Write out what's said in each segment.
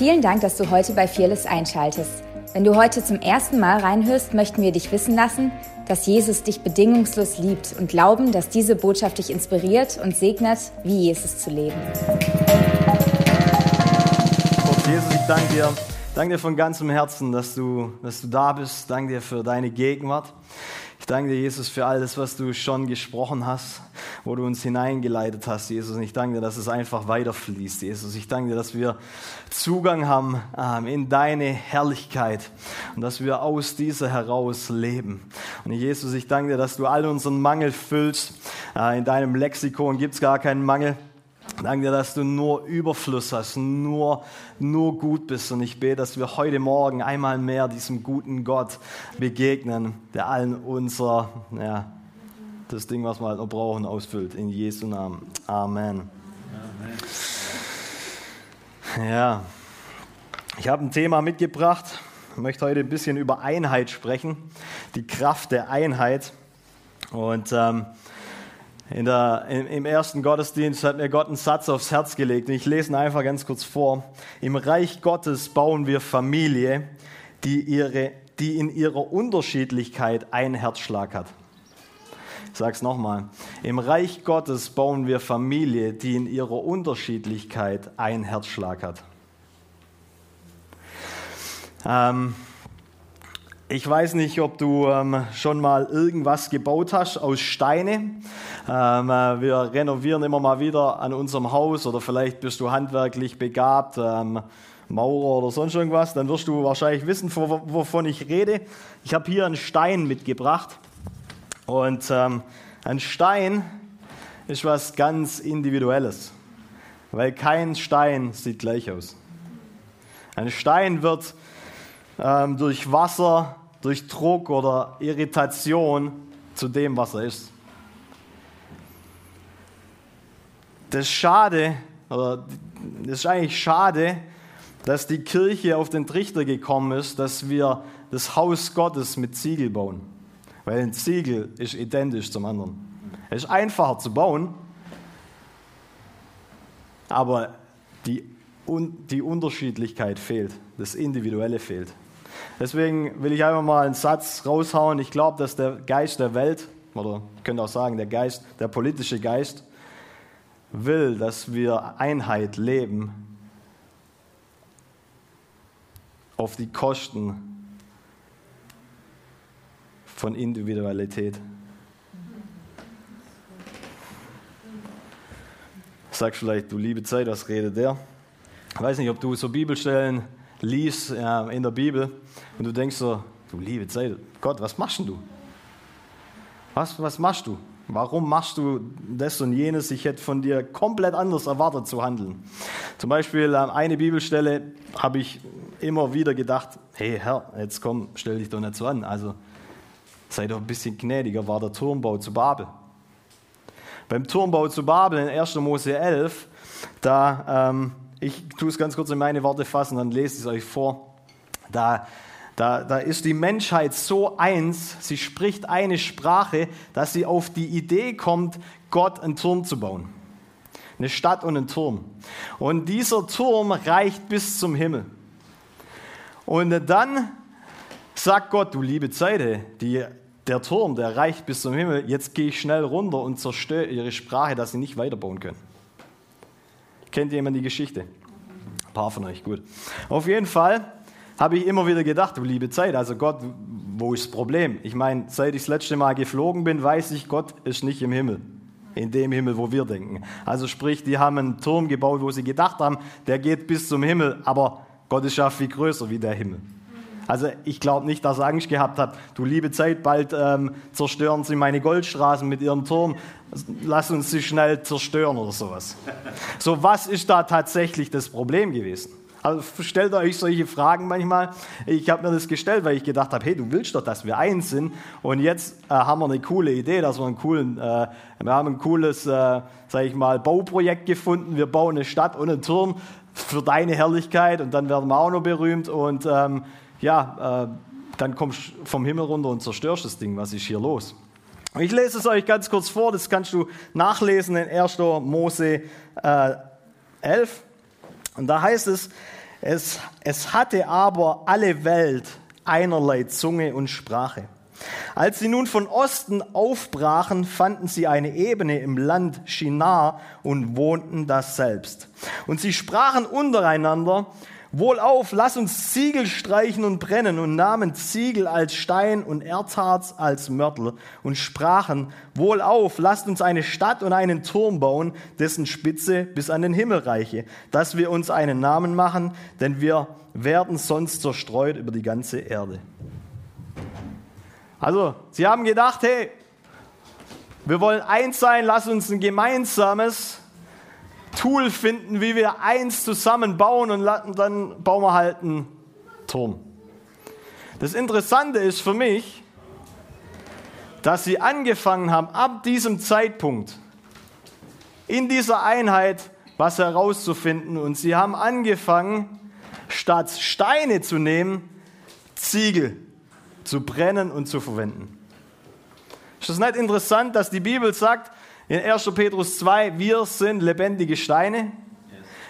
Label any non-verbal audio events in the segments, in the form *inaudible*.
Vielen Dank, dass du heute bei Fearless einschaltest. Wenn du heute zum ersten Mal reinhörst, möchten wir dich wissen lassen, dass Jesus dich bedingungslos liebt und glauben, dass diese Botschaft dich inspiriert und segnet, wie Jesus zu leben. Gott, Jesus, ich danke dir. Danke dir von ganzem Herzen, dass du, dass du da bist. Danke dir für deine Gegenwart. Ich danke dir, Jesus, für alles, was du schon gesprochen hast, wo du uns hineingeleitet hast, Jesus. Und ich danke dir, dass es einfach weiterfließt, Jesus. Ich danke dir, dass wir Zugang haben ähm, in deine Herrlichkeit und dass wir aus dieser heraus leben. Und Jesus, ich danke dir, dass du all unseren Mangel füllst. Äh, in deinem Lexikon gibt es gar keinen Mangel. Danke dir, dass du nur Überfluss hast, nur, nur gut bist. Und ich bete, dass wir heute Morgen einmal mehr diesem guten Gott begegnen, der allen unser, ja, das Ding, was wir halt noch brauchen, ausfüllt. In Jesu Namen. Amen. Amen. Ja, ich habe ein Thema mitgebracht. Ich möchte heute ein bisschen über Einheit sprechen, die Kraft der Einheit. Und ähm, in der, im, Im ersten Gottesdienst hat mir Gott einen Satz aufs Herz gelegt. Ich lese ihn einfach ganz kurz vor. Im Reich Gottes bauen wir Familie, die, ihre, die in ihrer Unterschiedlichkeit einen Herzschlag hat. Ich sage es nochmal. Im Reich Gottes bauen wir Familie, die in ihrer Unterschiedlichkeit einen Herzschlag hat. Ähm, ich weiß nicht, ob du ähm, schon mal irgendwas gebaut hast aus Steine. Ähm, äh, wir renovieren immer mal wieder an unserem Haus oder vielleicht bist du handwerklich begabt, ähm, Maurer oder sonst irgendwas. Dann wirst du wahrscheinlich wissen, wovon ich rede. Ich habe hier einen Stein mitgebracht und ähm, ein Stein ist was ganz Individuelles, weil kein Stein sieht gleich aus. Ein Stein wird ähm, durch Wasser durch Druck oder Irritation zu dem, was er ist. Das ist schade, oder das ist eigentlich schade, dass die Kirche auf den Trichter gekommen ist, dass wir das Haus Gottes mit Ziegel bauen. Weil ein Ziegel ist identisch zum anderen. Es ist einfacher zu bauen, aber die, die Unterschiedlichkeit fehlt, das Individuelle fehlt. Deswegen will ich einfach mal einen Satz raushauen. Ich glaube, dass der Geist der Welt, oder könnte auch sagen, der Geist, der politische Geist, will, dass wir Einheit leben auf die Kosten von Individualität. Sagst vielleicht, du liebe Zeit, was redet der? Ich weiß nicht, ob du so Bibelstellen liest ja, in der Bibel und du denkst so, du liebe Zeit, Gott, was machst du? Was, was machst du? Warum machst du das und jenes? Ich hätte von dir komplett anders erwartet zu handeln. Zum Beispiel an eine Bibelstelle habe ich immer wieder gedacht, hey Herr, jetzt komm, stell dich doch nicht so an. Also sei doch ein bisschen gnädiger, war der Turmbau zu Babel. Beim Turmbau zu Babel in 1. Mose 11, da ähm, ich tue es ganz kurz in meine Worte fassen, dann lese ich es euch vor. Da, da, da ist die Menschheit so eins, sie spricht eine Sprache, dass sie auf die Idee kommt, Gott einen Turm zu bauen. Eine Stadt und einen Turm. Und dieser Turm reicht bis zum Himmel. Und dann sagt Gott, du liebe Zeit, die, der Turm, der reicht bis zum Himmel, jetzt gehe ich schnell runter und zerstöre ihre Sprache, dass sie nicht weiterbauen können. Kennt jemand die Geschichte? Ein paar von euch, gut. Auf jeden Fall habe ich immer wieder gedacht, du liebe Zeit, also Gott, wo ist das Problem? Ich meine, seit ich das letzte Mal geflogen bin, weiß ich, Gott ist nicht im Himmel. In dem Himmel, wo wir denken. Also sprich, die haben einen Turm gebaut, wo sie gedacht haben, der geht bis zum Himmel, aber Gott ist ja viel größer wie der Himmel. Also ich glaube nicht, dass er Angst gehabt hat, du liebe Zeit, bald ähm, zerstören sie meine Goldstraßen mit ihrem Turm, lass uns sie schnell zerstören oder sowas. *laughs* So, was ist da tatsächlich das Problem gewesen? Also stellt euch solche Fragen manchmal. Ich habe mir das gestellt, weil ich gedacht habe, hey, du willst doch, dass wir eins sind. Und jetzt äh, haben wir eine coole Idee, dass wir einen coolen, äh, wir haben ein cooles, äh, sage ich mal, Bauprojekt gefunden. Wir bauen eine Stadt und einen Turm für deine Herrlichkeit und dann werden wir auch noch berühmt. Und ähm, ja, äh, dann kommst du vom Himmel runter und zerstörst das Ding. Was ist hier los? Ich lese es euch ganz kurz vor, das kannst du nachlesen in 1. Mose äh, 11. Und da heißt es, Es, es hatte aber alle Welt einerlei Zunge und Sprache. Als sie nun von Osten aufbrachen, fanden sie eine Ebene im Land Shinar und wohnten das selbst. Und sie sprachen untereinander, Wohlauf, lass uns Ziegel streichen und brennen und nahmen Ziegel als Stein und Erzharz als Mörtel und sprachen, Wohlauf, lasst uns eine Stadt und einen Turm bauen, dessen Spitze bis an den Himmel reiche, dass wir uns einen Namen machen, denn wir werden sonst zerstreut über die ganze Erde. Also, sie haben gedacht, hey, wir wollen eins sein, lass uns ein gemeinsames Tool finden, wie wir eins zusammenbauen und dann bauen wir halt einen Turm. Das Interessante ist für mich, dass sie angefangen haben, ab diesem Zeitpunkt in dieser Einheit was herauszufinden und sie haben angefangen, statt Steine zu nehmen, Ziegel zu brennen und zu verwenden. Ist das nicht interessant, dass die Bibel sagt, in 1. Petrus 2, wir sind lebendige Steine.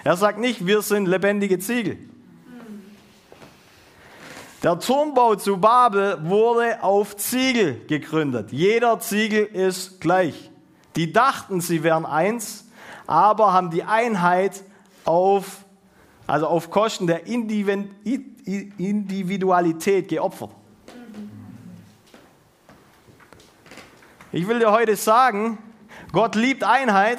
Er sagt nicht, wir sind lebendige Ziegel. Der Turmbau zu Babel wurde auf Ziegel gegründet. Jeder Ziegel ist gleich. Die dachten, sie wären eins, aber haben die Einheit auf, also auf Kosten der Individualität geopfert. Ich will dir heute sagen, Gott liebt Einheit,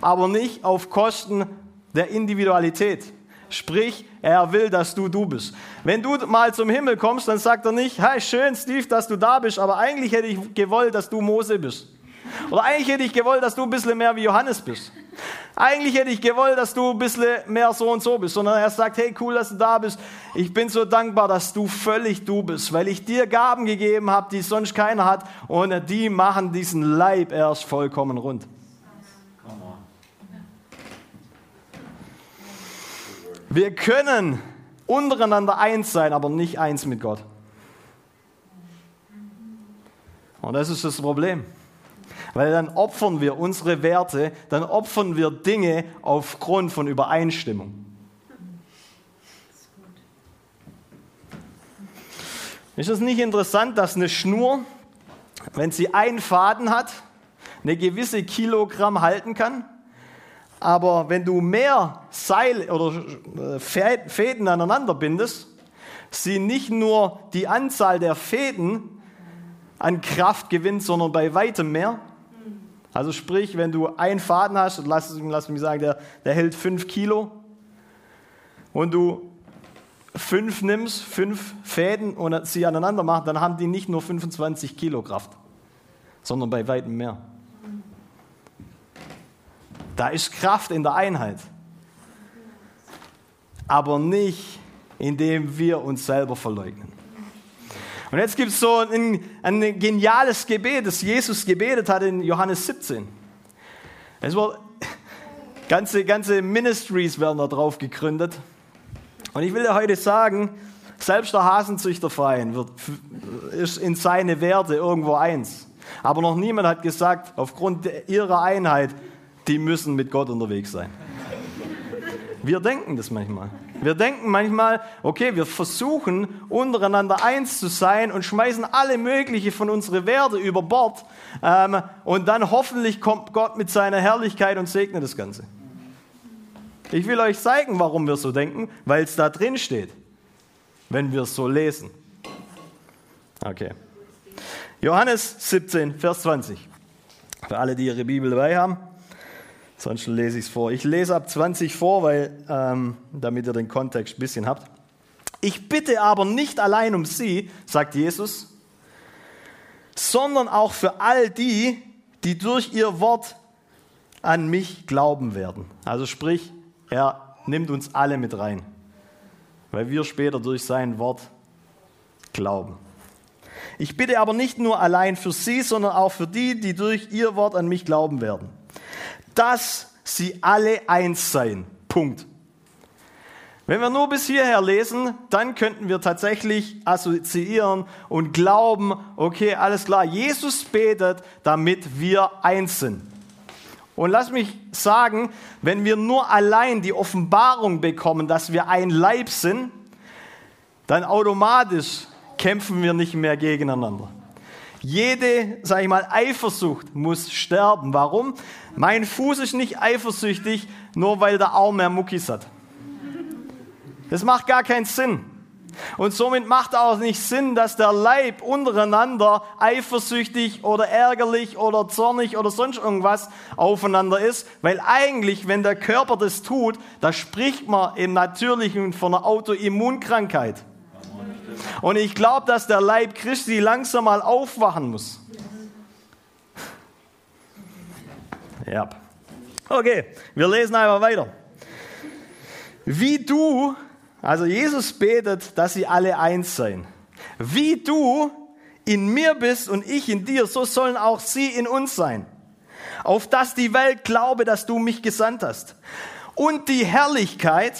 aber nicht auf Kosten der Individualität. Sprich, er will, dass du du bist. Wenn du mal zum Himmel kommst, dann sagt er nicht, hey, schön, Steve, dass du da bist, aber eigentlich hätte ich gewollt, dass du Mose bist. Oder eigentlich hätte ich gewollt, dass du ein bisschen mehr wie Johannes bist. Eigentlich hätte ich gewollt, dass du ein bisschen mehr so und so bist. Sondern er sagt, hey, cool, dass du da bist. Ich bin so dankbar, dass du völlig du bist, weil ich dir Gaben gegeben habe, die sonst keiner hat. Und die machen diesen Leib erst vollkommen rund. Wir können untereinander eins sein, aber nicht eins mit Gott. Und das ist das Problem. Weil dann opfern wir unsere Werte, dann opfern wir Dinge aufgrund von Übereinstimmung. Ist es nicht interessant, dass eine Schnur, wenn sie einen Faden hat, eine gewisse Kilogramm halten kann? Aber wenn du mehr Seil oder äh, Fäden aneinander bindest, sie nicht nur die Anzahl der Fäden an Kraft gewinnt, sondern bei weitem mehr, also sprich, wenn du einen Faden hast, und lass, lass mich sagen, der, der hält fünf Kilo, und du fünf nimmst, fünf Fäden und sie aneinander machst, dann haben die nicht nur 25 Kilo Kraft, sondern bei weitem mehr. Da ist Kraft in der Einheit. Aber nicht, indem wir uns selber verleugnen. Und jetzt gibt es so ein, ein geniales Gebet, das Jesus gebetet hat in Johannes 17. Es war, ganze, ganze Ministries werden da drauf gegründet. Und ich will dir heute sagen, selbst der Hasenzüchterverein wird, ist in seine Werte irgendwo eins. Aber noch niemand hat gesagt, aufgrund ihrer Einheit, die müssen mit Gott unterwegs sein. Wir denken das manchmal. Wir denken manchmal, okay, wir versuchen untereinander eins zu sein und schmeißen alle mögliche von unseren Werte über Bord ähm, und dann hoffentlich kommt Gott mit seiner Herrlichkeit und segnet das Ganze. Ich will euch zeigen, warum wir so denken, weil es da drin steht, wenn wir es so lesen. Okay. Johannes 17, Vers 20. Für alle, die ihre Bibel dabei haben. Sonst lese ich es vor. Ich lese ab 20 vor, weil, ähm, damit ihr den Kontext ein bisschen habt. Ich bitte aber nicht allein um sie, sagt Jesus, sondern auch für all die, die durch ihr Wort an mich glauben werden. Also sprich, er nimmt uns alle mit rein, weil wir später durch sein Wort glauben. Ich bitte aber nicht nur allein für sie, sondern auch für die, die durch ihr Wort an mich glauben werden dass sie alle eins seien. Punkt. Wenn wir nur bis hierher lesen, dann könnten wir tatsächlich assoziieren und glauben, okay, alles klar, Jesus betet, damit wir eins sind. Und lass mich sagen, wenn wir nur allein die Offenbarung bekommen, dass wir ein Leib sind, dann automatisch kämpfen wir nicht mehr gegeneinander. Jede, sag ich mal, Eifersucht muss sterben. Warum? Mein Fuß ist nicht eifersüchtig, nur weil der Arm mehr Muckis hat. Das macht gar keinen Sinn. Und somit macht auch nicht Sinn, dass der Leib untereinander eifersüchtig oder ärgerlich oder zornig oder sonst irgendwas aufeinander ist, weil eigentlich, wenn der Körper das tut, da spricht man im Natürlichen von einer Autoimmunkrankheit. Und ich glaube, dass der Leib Christi langsam mal aufwachen muss. Ja. Okay, wir lesen einfach weiter. Wie du also Jesus betet, dass sie alle eins seien. Wie du in mir bist und ich in dir, so sollen auch sie in uns sein. Auf dass die Welt glaube, dass du mich gesandt hast. Und die Herrlichkeit,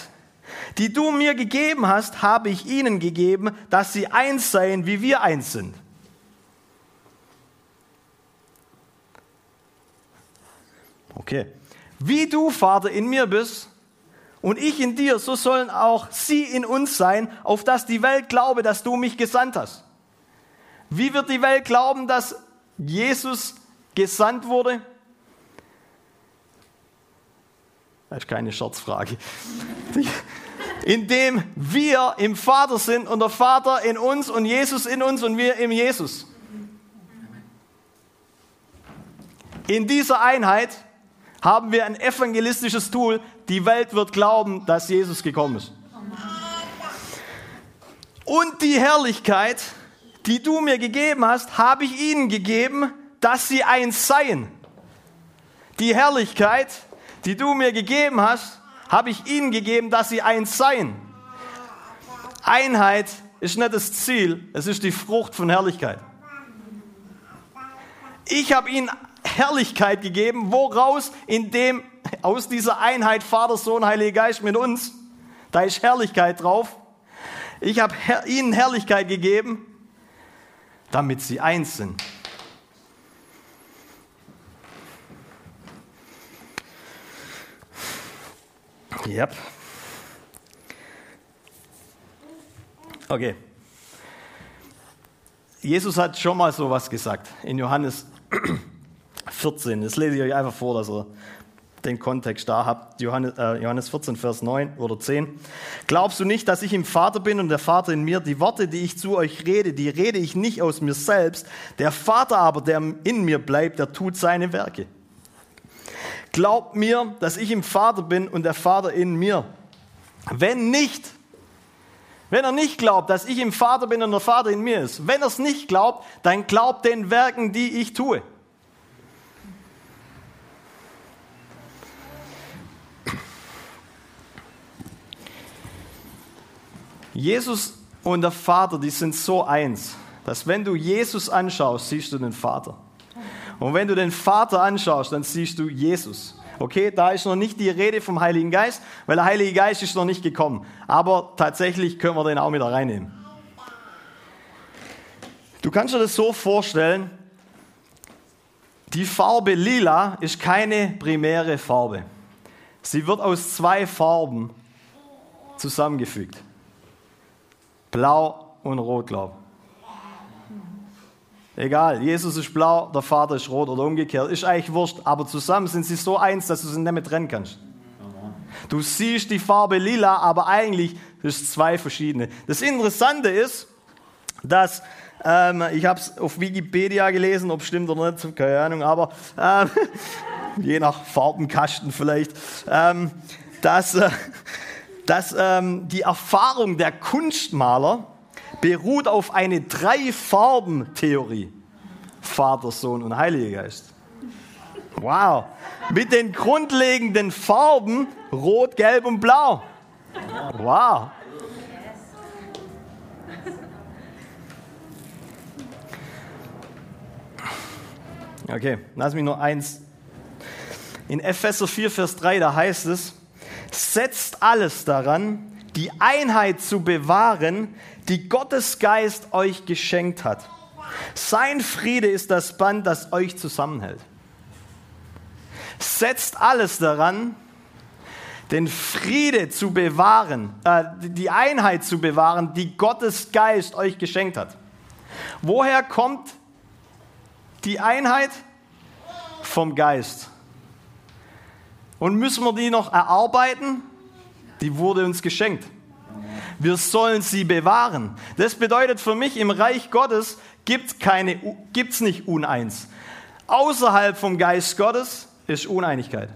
die du mir gegeben hast, habe ich ihnen gegeben, dass sie eins seien, wie wir eins sind. Okay. Wie du, Vater, in mir bist und ich in dir, so sollen auch sie in uns sein, auf dass die Welt glaube, dass du mich gesandt hast. Wie wird die Welt glauben, dass Jesus gesandt wurde? Das ist keine Scherzfrage. *laughs* Indem wir im Vater sind und der Vater in uns und Jesus in uns und wir im Jesus. In dieser Einheit haben wir ein evangelistisches Tool. Die Welt wird glauben, dass Jesus gekommen ist. Und die Herrlichkeit, die du mir gegeben hast, habe ich ihnen gegeben, dass sie eins seien. Die Herrlichkeit, die du mir gegeben hast, habe ich ihnen gegeben, dass sie eins seien. Einheit ist nicht das Ziel, es ist die Frucht von Herrlichkeit. Ich habe ihnen Herrlichkeit gegeben, woraus in dem, aus dieser Einheit Vater, Sohn, Heiliger Geist mit uns, da ist Herrlichkeit drauf. Ich habe ihnen Herrlichkeit gegeben, damit sie eins sind. Yep. Okay. Jesus hat schon mal so was gesagt in Johannes 14. Das lese ich euch einfach vor, dass ihr den Kontext da habt. Johannes, äh, Johannes 14, Vers 9 oder 10. Glaubst du nicht, dass ich im Vater bin und der Vater in mir? Die Worte, die ich zu euch rede, die rede ich nicht aus mir selbst. Der Vater aber, der in mir bleibt, der tut seine Werke. Glaubt mir, dass ich im Vater bin und der Vater in mir. Wenn nicht, wenn er nicht glaubt, dass ich im Vater bin und der Vater in mir ist, wenn er es nicht glaubt, dann glaubt den Werken, die ich tue. Jesus und der Vater, die sind so eins, dass wenn du Jesus anschaust, siehst du den Vater. Und wenn du den Vater anschaust, dann siehst du Jesus. Okay, da ist noch nicht die Rede vom Heiligen Geist, weil der Heilige Geist ist noch nicht gekommen. Aber tatsächlich können wir den auch wieder reinnehmen. Du kannst dir das so vorstellen, die Farbe lila ist keine primäre Farbe. Sie wird aus zwei Farben zusammengefügt. Blau und Rot, glaube Egal, Jesus ist blau, der Vater ist rot oder umgekehrt, ist eigentlich wurscht, aber zusammen sind sie so eins, dass du sie nicht mehr trennen kannst. Du siehst die Farbe lila, aber eigentlich ist es zwei verschiedene. Das Interessante ist, dass ähm, ich habe es auf Wikipedia gelesen, ob es stimmt oder nicht, keine Ahnung, aber ähm, *laughs* je nach Farbenkasten vielleicht, ähm, dass äh, dass ähm, die Erfahrung der Kunstmaler beruht auf eine Drei-Farben-Theorie. Vater, Sohn und Heiliger Geist. Wow. Mit den grundlegenden Farben Rot, Gelb und Blau. Wow. Okay, lass mich nur eins. In Epheser 4, Vers 3, da heißt es, setzt alles daran, die Einheit zu bewahren, die Gottes Geist euch geschenkt hat. Sein Friede ist das Band, das euch zusammenhält. setzt alles daran, den Friede zu bewahren, äh, die Einheit zu bewahren, die Gottes Geist euch geschenkt hat. Woher kommt die Einheit? Vom Geist. Und müssen wir die noch erarbeiten? Die wurde uns geschenkt. Wir sollen sie bewahren. Das bedeutet für mich, im Reich Gottes gibt es nicht Uneins. Außerhalb vom Geist Gottes ist Uneinigkeit.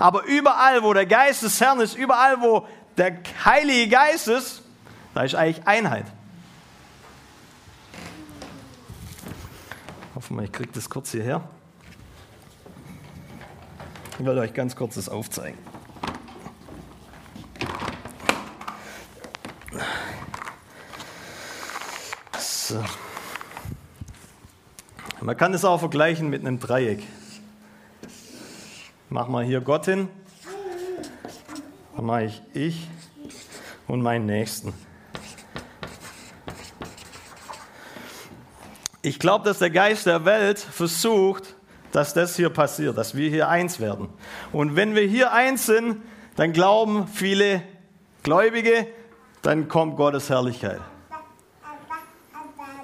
Aber überall, wo der Geist des Herrn ist, überall, wo der Heilige Geist ist, da ist eigentlich Einheit. Hoffen wir, ich kriege das kurz hierher. Ich werde euch ganz kurz das aufzeigen. So. Man kann es auch vergleichen mit einem Dreieck. Mach mal hier Gott hin. Dann mache ich ich und meinen Nächsten. Ich glaube, dass der Geist der Welt versucht, dass das hier passiert, dass wir hier eins werden. Und wenn wir hier eins sind, dann glauben viele Gläubige, dann kommt Gottes Herrlichkeit.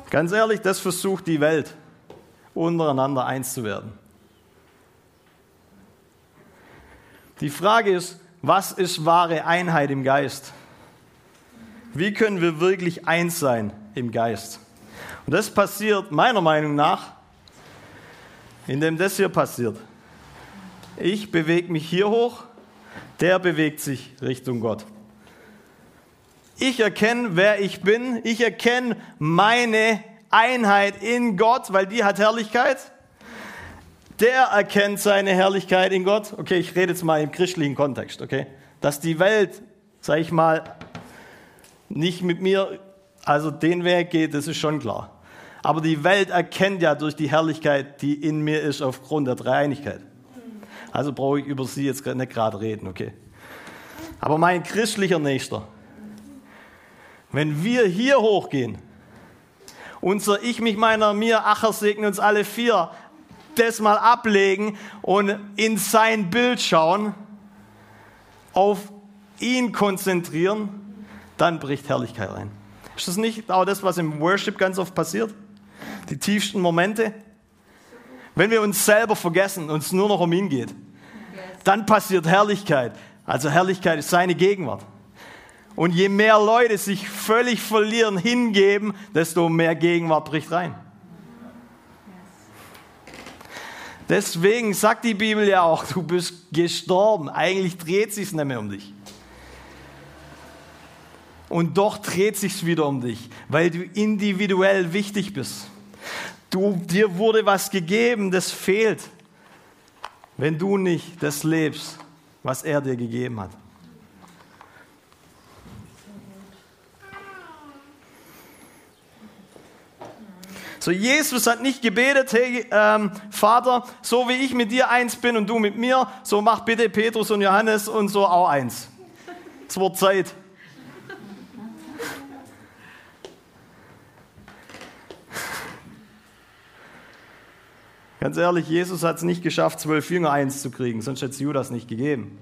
Ganz ehrlich, das versucht die Welt, untereinander eins zu werden. Die Frage ist, was ist wahre Einheit im Geist? Wie können wir wirklich eins sein im Geist? Und das passiert meiner Meinung nach, indem das hier passiert. Ich bewege mich hier hoch, der bewegt sich Richtung Gott. Ich erkenne, wer ich bin. Ich erkenne meine Einheit in Gott, weil die hat Herrlichkeit der erkennt seine Herrlichkeit in Gott. Okay, ich rede jetzt mal im christlichen Kontext, okay? Dass die Welt, sag ich mal, nicht mit mir, also den Weg geht, das ist schon klar. Aber die Welt erkennt ja durch die Herrlichkeit, die in mir ist, aufgrund der Dreieinigkeit. Also brauche ich über sie jetzt nicht gerade reden, okay? Aber mein christlicher Nächster, wenn wir hier hochgehen, unser Ich, mich, meiner, mir, Acher segnen uns alle vier, das mal ablegen und in sein Bild schauen, auf ihn konzentrieren, dann bricht Herrlichkeit rein. Ist das nicht auch das, was im Worship ganz oft passiert? Die tiefsten Momente? Wenn wir uns selber vergessen und es nur noch um ihn geht, dann passiert Herrlichkeit. Also Herrlichkeit ist seine Gegenwart. Und je mehr Leute sich völlig verlieren, hingeben, desto mehr Gegenwart bricht rein. Deswegen sagt die Bibel ja auch, du bist gestorben. Eigentlich dreht sich nicht mehr um dich. Und doch dreht sich wieder um dich, weil du individuell wichtig bist. Du, dir wurde was gegeben, das fehlt, wenn du nicht das lebst, was er dir gegeben hat. So, Jesus hat nicht gebetet, hey ähm, Vater, so wie ich mit dir eins bin und du mit mir, so mach bitte Petrus und Johannes und so auch eins. Es wird Zeit. Ganz ehrlich, Jesus hat es nicht geschafft, zwölf Jünger eins zu kriegen, sonst hätte es Judas nicht gegeben.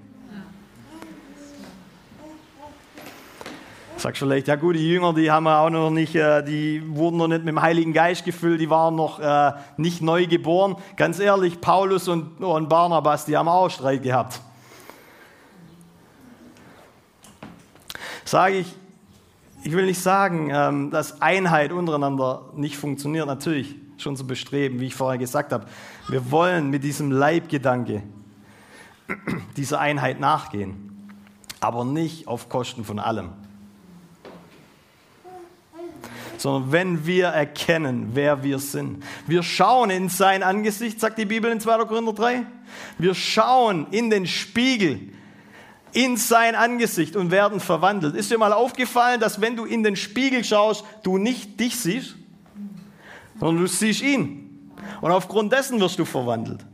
Sagst vielleicht, ja gut, die Jünger, die haben auch noch nicht, äh, die wurden noch nicht mit dem Heiligen Geist gefüllt, die waren noch äh, nicht neu geboren. Ganz ehrlich, Paulus und, und Barnabas, die haben auch Streit gehabt. Sage ich, ich will nicht sagen, ähm, dass Einheit untereinander nicht funktioniert, natürlich schon zu bestreben, wie ich vorher gesagt habe. Wir wollen mit diesem Leibgedanke dieser Einheit nachgehen, aber nicht auf Kosten von allem sondern wenn wir erkennen, wer wir sind. Wir schauen in sein Angesicht, sagt die Bibel in 2. Korinther 3. Wir schauen in den Spiegel, in sein Angesicht und werden verwandelt. Ist dir mal aufgefallen, dass wenn du in den Spiegel schaust, du nicht dich siehst, sondern du siehst ihn. Und aufgrund dessen wirst du verwandelt.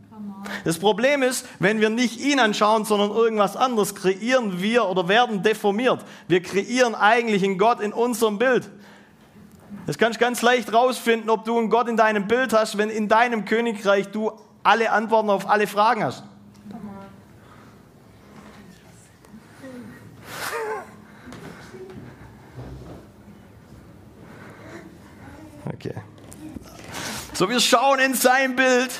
Das Problem ist, wenn wir nicht ihn anschauen, sondern irgendwas anderes, kreieren wir oder werden deformiert. Wir kreieren eigentlich einen Gott in unserem Bild. Das kannst du ganz leicht rausfinden, ob du einen Gott in deinem Bild hast, wenn in deinem Königreich du alle Antworten auf alle Fragen hast. Okay. So, wir schauen in sein Bild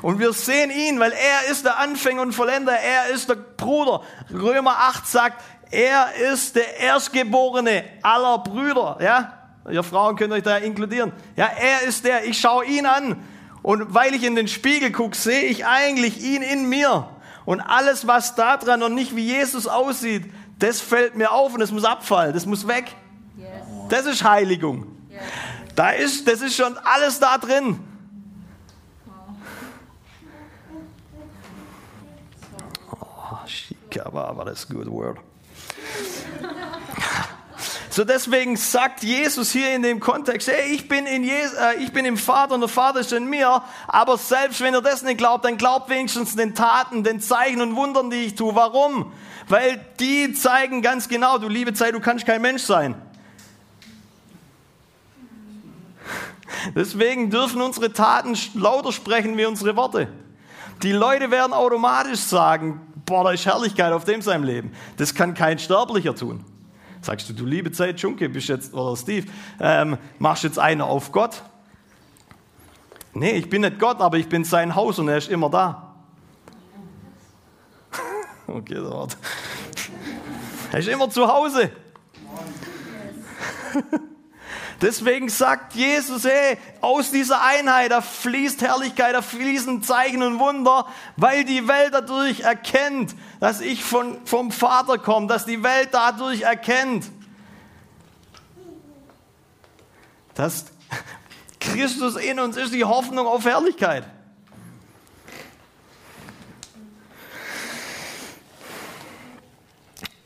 und wir sehen ihn, weil er ist der Anfänger und Vollender, er ist der Bruder. Römer 8 sagt, er ist der Erstgeborene aller Brüder. Ja, ihr Frauen könnt euch da inkludieren. Ja, er ist der, ich schaue ihn an und weil ich in den Spiegel gucke, sehe ich eigentlich ihn in mir. Und alles, was da dran noch nicht wie Jesus aussieht, das fällt mir auf und das muss abfallen, das muss weg. Yes. Das ist Heiligung. Yes. Da ist, das ist schon alles da drin. Oh, Shikaba, aber das good word. So deswegen sagt Jesus hier in dem Kontext, hey, ich bin, in Jesus, äh, ich bin im Vater und der Vater ist in mir, aber selbst wenn ihr das nicht glaubt, dann glaubt wenigstens den Taten, den Zeichen und Wundern, die ich tue. Warum? Weil die zeigen ganz genau, du liebe Zeit, du kannst kein Mensch sein. Deswegen dürfen unsere Taten lauter sprechen wie unsere Worte. Die Leute werden automatisch sagen, boah, da ist Herrlichkeit auf dem seinem Leben. Das kann kein Sterblicher tun. Sagst du, du liebe Zeit, Junke, bist jetzt, oder Steve, ähm, machst jetzt einer auf Gott? Nee, ich bin nicht Gott, aber ich bin sein Haus und er ist immer da. *laughs* okay, dort. Er ist immer zu Hause. *laughs* Deswegen sagt Jesus, hey, aus dieser Einheit, da fließt Herrlichkeit, da fließen Zeichen und Wunder, weil die Welt dadurch erkennt, dass ich von, vom Vater komme, dass die Welt dadurch erkennt, dass Christus in uns ist, die Hoffnung auf Herrlichkeit.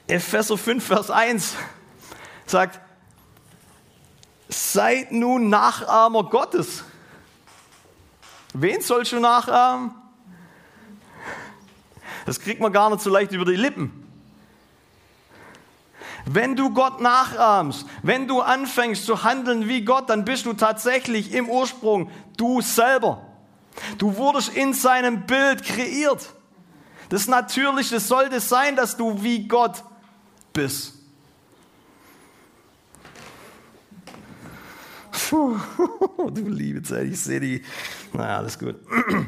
Epheser 5, Vers 1 sagt, seid nun Nachahmer Gottes. Wen sollst du nachahmen? Das kriegt man gar nicht so leicht über die Lippen. Wenn du Gott nachahmst, wenn du anfängst zu handeln wie Gott, dann bist du tatsächlich im Ursprung du selber. Du wurdest in seinem Bild kreiert. Das Natürliche sollte sein, dass du wie Gott bist. Puh, *laughs* du liebe Zeit, ich sehe die. Na, alles gut. *clears throat*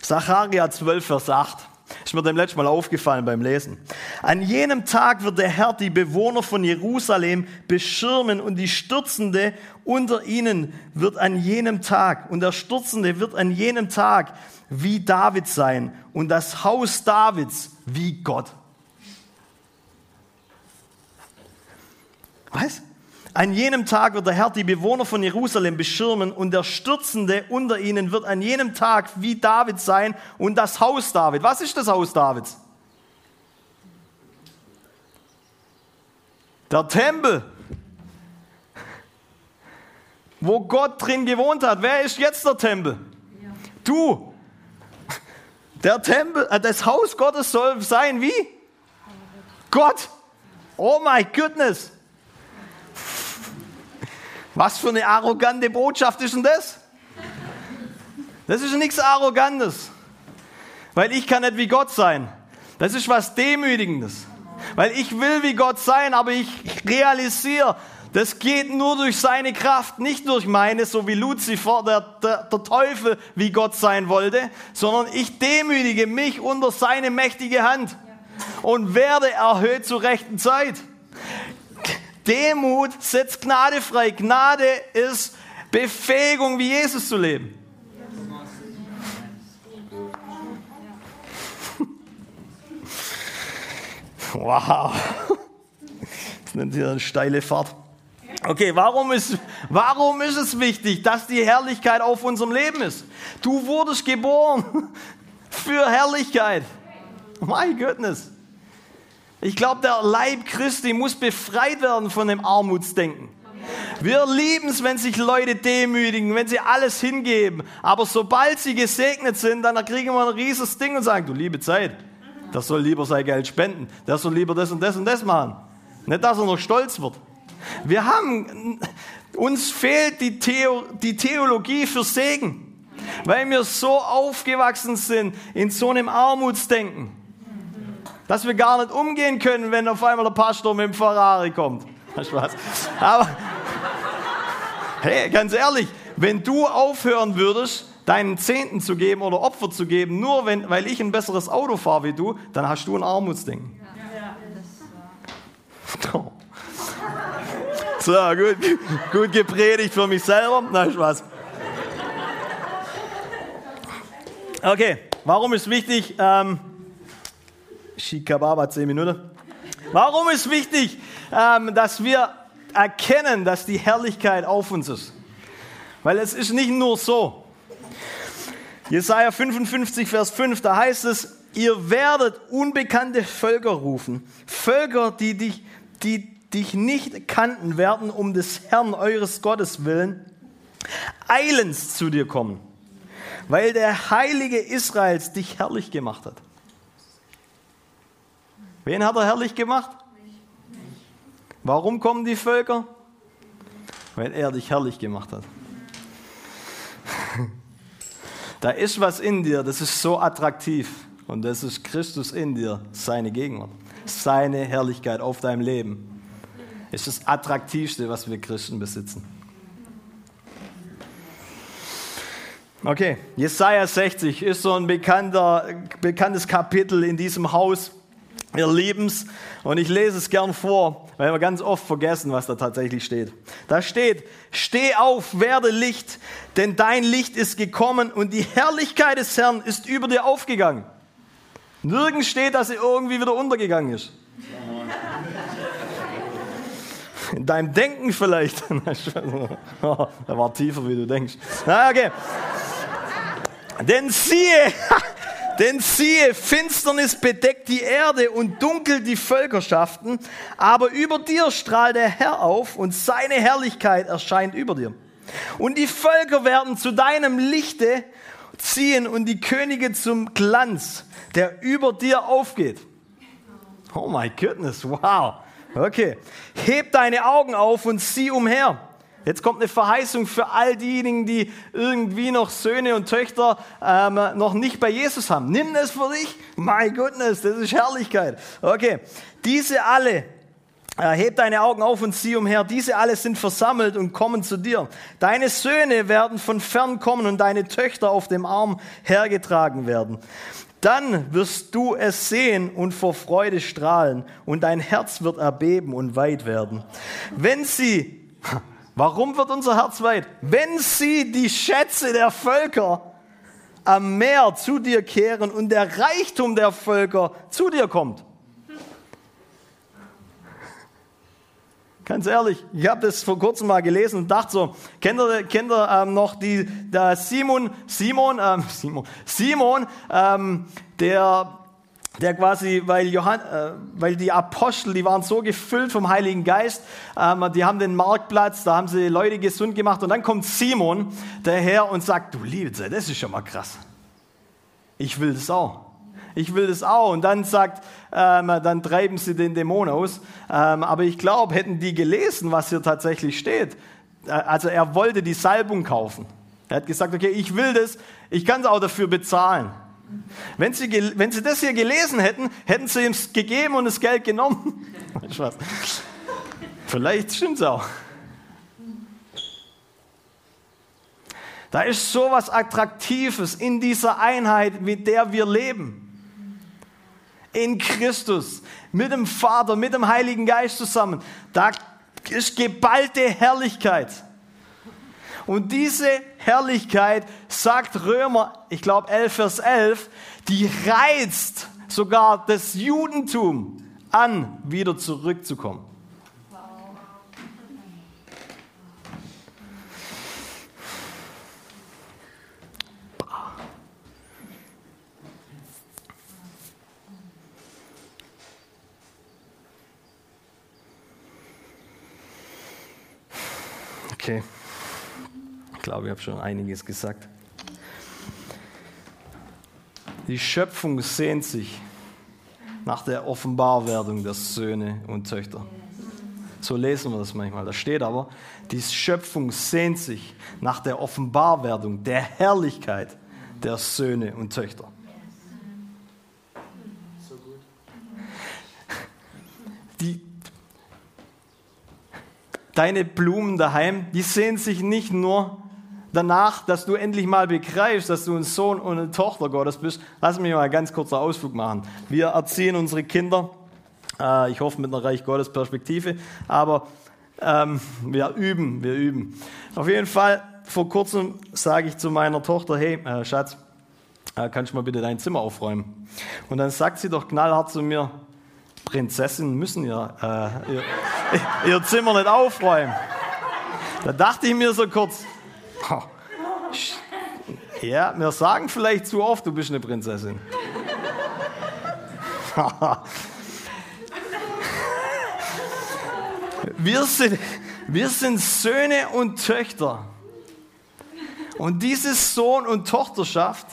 Zacharia 12, Vers 8. Ist mir dem letzten Mal aufgefallen beim Lesen. An jenem Tag wird der Herr die Bewohner von Jerusalem beschirmen und die Stürzende unter ihnen wird an jenem Tag und der Stürzende wird an jenem Tag wie David sein und das Haus Davids wie Gott. Was? An jenem Tag wird der Herr die Bewohner von Jerusalem beschirmen und der Stürzende unter ihnen wird an jenem Tag wie David sein und das Haus David. Was ist das Haus Davids? Der Tempel, wo Gott drin gewohnt hat. Wer ist jetzt der Tempel? Ja. Du. Der Tempel, äh, das Haus Gottes soll sein wie? Gott. Oh my goodness. Was für eine arrogante Botschaft ist denn das? Das ist nichts Arrogantes. Weil ich kann nicht wie Gott sein. Das ist was Demütigendes. Weil ich will wie Gott sein, aber ich realisiere, das geht nur durch seine Kraft, nicht durch meine, so wie Luzifer, der, der, der Teufel, wie Gott sein wollte, sondern ich demütige mich unter seine mächtige Hand und werde erhöht zur rechten Zeit. Demut setzt Gnade frei. Gnade ist Befähigung, wie Jesus zu leben. *laughs* Wow. Das nennt sich eine steile Fahrt. Okay, warum ist, warum ist es wichtig, dass die Herrlichkeit auf unserem Leben ist? Du wurdest geboren *laughs* für Herrlichkeit. My goodness. Ich glaube, der Leib Christi muss befreit werden von dem Armutsdenken. Wir lieben es, wenn sich Leute demütigen, wenn sie alles hingeben. Aber sobald sie gesegnet sind, dann kriegen wir ein riesiges Ding und sagen, du liebe Zeit, das soll lieber sein Geld spenden. Der soll lieber das und das und das machen. Nicht, dass er noch stolz wird. Wir haben, uns fehlt die, Theo, die Theologie für Segen, weil wir so aufgewachsen sind in so einem Armutsdenken dass wir gar nicht umgehen können, wenn auf einmal der Pastor mit dem Ferrari kommt. Spaß. Aber, hey, ganz ehrlich, wenn du aufhören würdest, deinen Zehnten zu geben oder Opfer zu geben, nur wenn, weil ich ein besseres Auto fahre wie du, dann hast du ein Armutsding. Ja. So, gut, gut gepredigt für mich selber. Na, Spaß. Okay, warum ist wichtig? Ähm, Shikababa, 10 Minuten. Warum ist wichtig, ähm, dass wir erkennen, dass die Herrlichkeit auf uns ist? Weil es ist nicht nur so. Jesaja 55, Vers 5, da heißt es, ihr werdet unbekannte Völker rufen. Völker, die dich, die dich nicht kannten, werden um des Herrn eures Gottes willen eilends zu dir kommen, weil der Heilige Israels dich herrlich gemacht hat. Wen hat er herrlich gemacht? Warum kommen die Völker? Weil er dich herrlich gemacht hat. *laughs* Da ist was in dir, das ist so attraktiv. Und das ist Christus in dir, seine Gegenwart, seine Herrlichkeit auf deinem Leben. Ist das attraktivste, was wir Christen besitzen. Okay, Jesaja 60 ist so ein bekanntes Kapitel in diesem Haus. Wir lieben es und ich lese es gern vor, weil wir ganz oft vergessen, was da tatsächlich steht. Da steht, steh auf, werde Licht, denn dein Licht ist gekommen und die Herrlichkeit des Herrn ist über dir aufgegangen. Nirgends steht, dass sie irgendwie wieder untergegangen ist. In deinem Denken vielleicht. *laughs* Oh, er war tiefer, wie du denkst. Na, okay. Denn siehe, *laughs* denn siehe, Finsternis bedeckt die Erde und dunkel die Völkerschaften, aber über dir strahlt der Herr auf und seine Herrlichkeit erscheint über dir. Und die Völker werden zu deinem Lichte ziehen und die Könige zum Glanz, der über dir aufgeht. Oh my goodness, wow. Okay. Heb deine Augen auf und sieh umher. Jetzt kommt eine Verheißung für all diejenigen, die irgendwie noch Söhne und Töchter ähm, noch nicht bei Jesus haben. Nimm das für dich. My goodness, das ist Herrlichkeit. Okay, diese alle, äh, heb deine Augen auf und sieh umher. Diese alle sind versammelt und kommen zu dir. Deine Söhne werden von fern kommen und deine Töchter auf dem Arm hergetragen werden. Dann wirst du es sehen und vor Freude strahlen und dein Herz wird erbeben und weit werden. Wenn sie *laughs* Warum wird unser Herz weit? Wenn sie die Schätze der Völker am Meer zu dir kehren und der Reichtum der Völker zu dir kommt. Ganz ehrlich, ich habe das vor kurzem mal gelesen und dachte so, kennt ihr, kennt ihr ähm, noch die, der Simon, Simon, ähm, *laughs* Simon, Simon, ähm, der der quasi, weil, Johann, äh, weil die Apostel, die waren so gefüllt vom Heiligen Geist, ähm, die haben den Marktplatz, da haben sie Leute gesund gemacht und dann kommt Simon daher und sagt, du liebe das ist schon mal krass. Ich will das auch. Ich will das auch. Und dann sagt, ähm, dann treiben sie den Dämon aus. Ähm, aber ich glaube, hätten die gelesen, was hier tatsächlich steht, äh, also er wollte die Salbung kaufen. Er hat gesagt, okay, ich will das, ich kann es auch dafür bezahlen. Wenn sie, wenn sie das hier gelesen hätten, hätten sie ihm gegeben und das Geld genommen. *laughs* Vielleicht stimmt es auch. Da ist so was Attraktives in dieser Einheit, mit der wir leben. In Christus, mit dem Vater, mit dem Heiligen Geist zusammen. Da ist geballte Herrlichkeit. Und diese Herrlichkeit, sagt Römer, ich glaube 11, Vers 11, die reizt sogar das Judentum an, wieder zurückzukommen. Okay glaube, ich habe schon einiges gesagt. Die Schöpfung sehnt sich nach der Offenbarwerdung der Söhne und Töchter. So lesen wir das manchmal. Da steht aber, die Schöpfung sehnt sich nach der Offenbarwerdung der Herrlichkeit der Söhne und Töchter. Die, deine Blumen daheim, die sehen sich nicht nur danach, dass du endlich mal begreifst, dass du ein Sohn und eine Tochter Gottes bist. Lass mich mal einen ganz kurzen Ausflug machen. Wir erziehen unsere Kinder, äh, ich hoffe mit einer Reich Gottes Perspektive, aber ähm, wir üben, wir üben. Auf jeden Fall, vor kurzem sage ich zu meiner Tochter, hey äh, Schatz, äh, kannst du mal bitte dein Zimmer aufräumen? Und dann sagt sie doch knallhart zu mir, Prinzessinnen müssen ihr, äh, ihr, *laughs* ihr Zimmer nicht aufräumen. Da dachte ich mir so kurz, ja, wir sagen vielleicht zu oft, du bist eine Prinzessin. *laughs* wir, sind, wir sind Söhne und Töchter. Und diese Sohn- und Tochterschaft,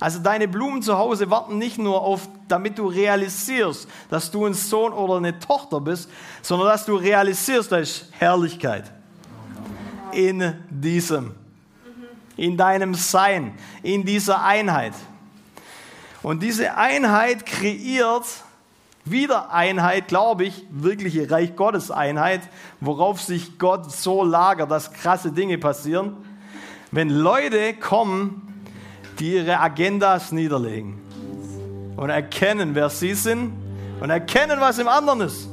also deine Blumen zu Hause warten nicht nur auf, damit du realisierst, dass du ein Sohn oder eine Tochter bist, sondern dass du realisierst, da ist Herrlichkeit in diesem, in deinem Sein, in dieser Einheit. Und diese Einheit kreiert wieder Einheit, glaube ich, wirkliche Reich Gottes Einheit, worauf sich Gott so lagert, dass krasse Dinge passieren. Wenn Leute kommen, die ihre Agendas niederlegen und erkennen, wer sie sind und erkennen, was im anderen ist.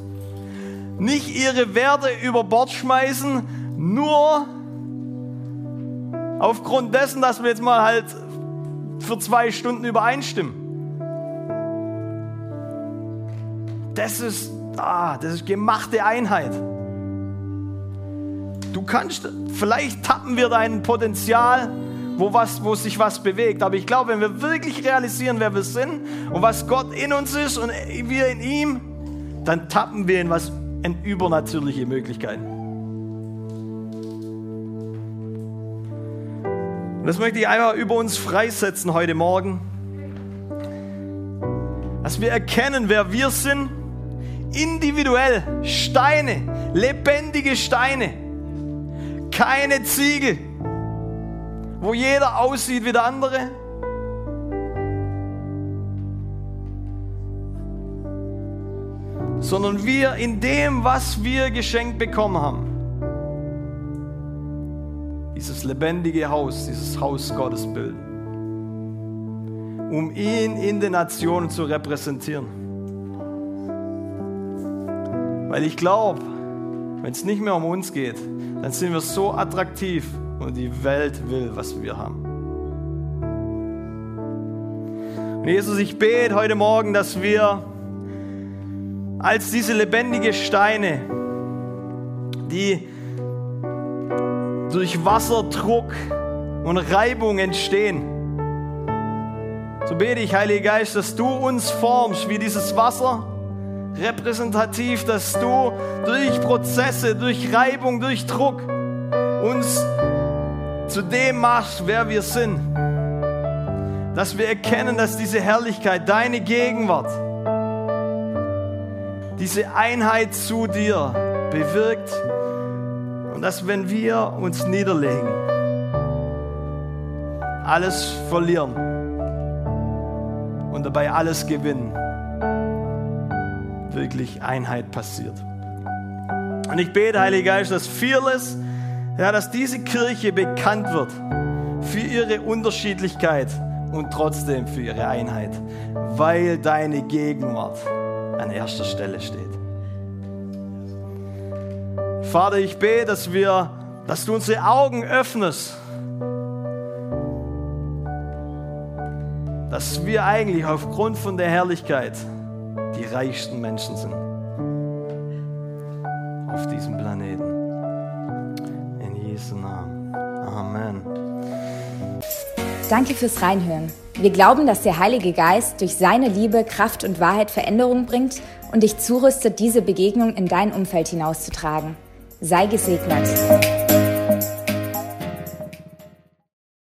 Nicht ihre Werte über Bord schmeißen, nur aufgrund dessen, dass wir jetzt mal halt für zwei Stunden übereinstimmen. Das ist, ah, das ist gemachte Einheit. Du kannst, vielleicht tappen wir dein Potenzial, wo, was, wo sich was bewegt. Aber ich glaube, wenn wir wirklich realisieren, wer wir sind und was Gott in uns ist und wir in ihm, dann tappen wir in was in übernatürliche Möglichkeiten. Und das möchte ich einmal über uns freisetzen heute Morgen. Dass wir erkennen, wer wir sind. Individuell Steine, lebendige Steine. Keine Ziegel, wo jeder aussieht wie der andere. Sondern wir in dem, was wir geschenkt bekommen haben dieses lebendige Haus, dieses Haus Gottes bilden, um ihn in den Nationen zu repräsentieren. Weil ich glaube, wenn es nicht mehr um uns geht, dann sind wir so attraktiv und die Welt will, was wir haben. Und Jesus, ich bete heute Morgen, dass wir als diese lebendige Steine, die durch Wasserdruck und Reibung entstehen. So bete ich, Heiliger Geist, dass du uns formst wie dieses Wasser, repräsentativ, dass du durch Prozesse, durch Reibung, durch Druck uns zu dem machst, wer wir sind. Dass wir erkennen, dass diese Herrlichkeit, deine Gegenwart, diese Einheit zu dir bewirkt, und dass wenn wir uns niederlegen, alles verlieren und dabei alles gewinnen, wirklich Einheit passiert. Und ich bete, Heiliger Geist, dass Fearless, ja, dass diese Kirche bekannt wird für ihre Unterschiedlichkeit und trotzdem für ihre Einheit, weil deine Gegenwart an erster Stelle steht. Vater, ich bete, dass wir, dass du unsere Augen öffnest, dass wir eigentlich aufgrund von der Herrlichkeit die reichsten Menschen sind auf diesem Planeten. In Jesu Namen. Amen. Danke fürs Reinhören. Wir glauben, dass der Heilige Geist durch seine Liebe, Kraft und Wahrheit Veränderung bringt und dich zurüstet, diese Begegnung in dein Umfeld hinauszutragen. Sei gesegnet.